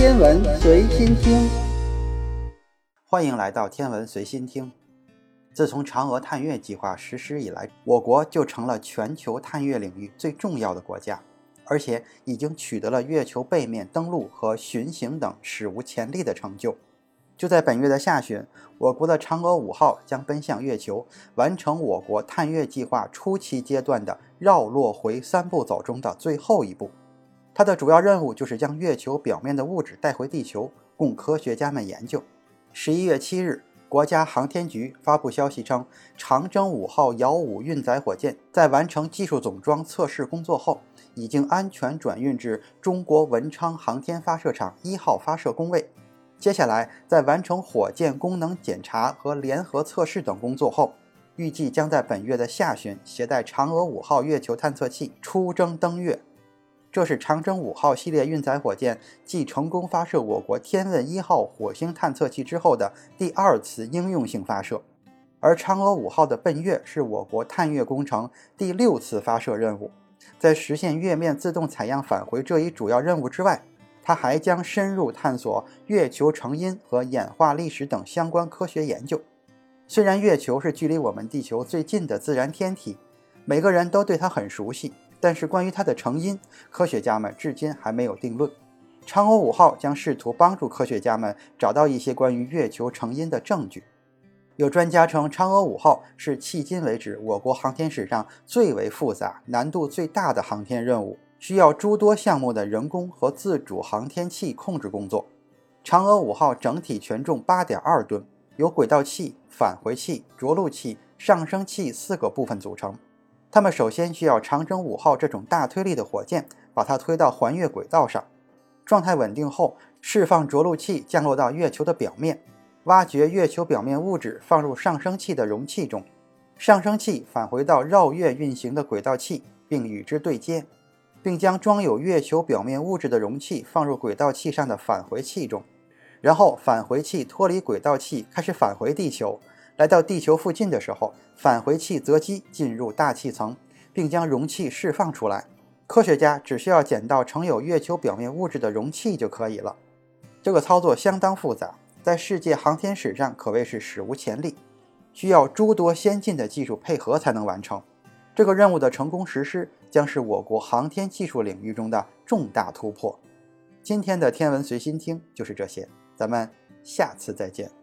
天文随心听，欢迎来到天文随心听。自从嫦娥探月计划实施以来，我国就成了全球探月领域最重要的国家，而且已经取得了月球背面登陆和巡行等史无前例的成就。就在本月的下旬，我国的嫦娥五号将奔向月球，完成我国探月计划初期阶段的绕、落、回三步走中的最后一步。它的主要任务就是将月球表面的物质带回地球，供科学家们研究。十一月七日，国家航天局发布消息称，长征五号遥五运载火箭在完成技术总装测试工作后，已经安全转运至中国文昌航天发射场一号发射工位。接下来，在完成火箭功能检查和联合测试等工作后，预计将在本月的下旬携带嫦娥五号月球探测器出征登月。这是长征五号系列运载火箭继成功发射我国天问一号火星探测器之后的第二次应用性发射，而嫦娥五号的奔月是我国探月工程第六次发射任务。在实现月面自动采样返回这一主要任务之外，它还将深入探索月球成因和演化历史等相关科学研究。虽然月球是距离我们地球最近的自然天体，每个人都对它很熟悉，但是关于它的成因，科学家们至今还没有定论。嫦娥五号将试图帮助科学家们找到一些关于月球成因的证据。有专家称，嫦娥五号是迄今为止我国航天史上最为复杂、难度最大的航天任务。需要诸多项目的人工和自主航天器控制工作。嫦娥五号整体全重八点二吨，由轨道器、返回器、着陆器、上升器四个部分组成。他们首先需要长征五号这种大推力的火箭把它推到环月轨道上，状态稳定后，释放着陆器降落到月球的表面，挖掘月球表面物质放入上升器的容器中，上升器返回到绕月运行的轨道器，并与之对接。并将装有月球表面物质的容器放入轨道器上的返回器中，然后返回器脱离轨道器开始返回地球。来到地球附近的时候，返回器择机进入大气层，并将容器释放出来。科学家只需要捡到盛有月球表面物质的容器就可以了。这个操作相当复杂，在世界航天史上可谓是史无前例，需要诸多先进的技术配合才能完成。这个任务的成功实施将是我国航天技术领域中的重大突破。今天的天文随心听就是这些，咱们下次再见。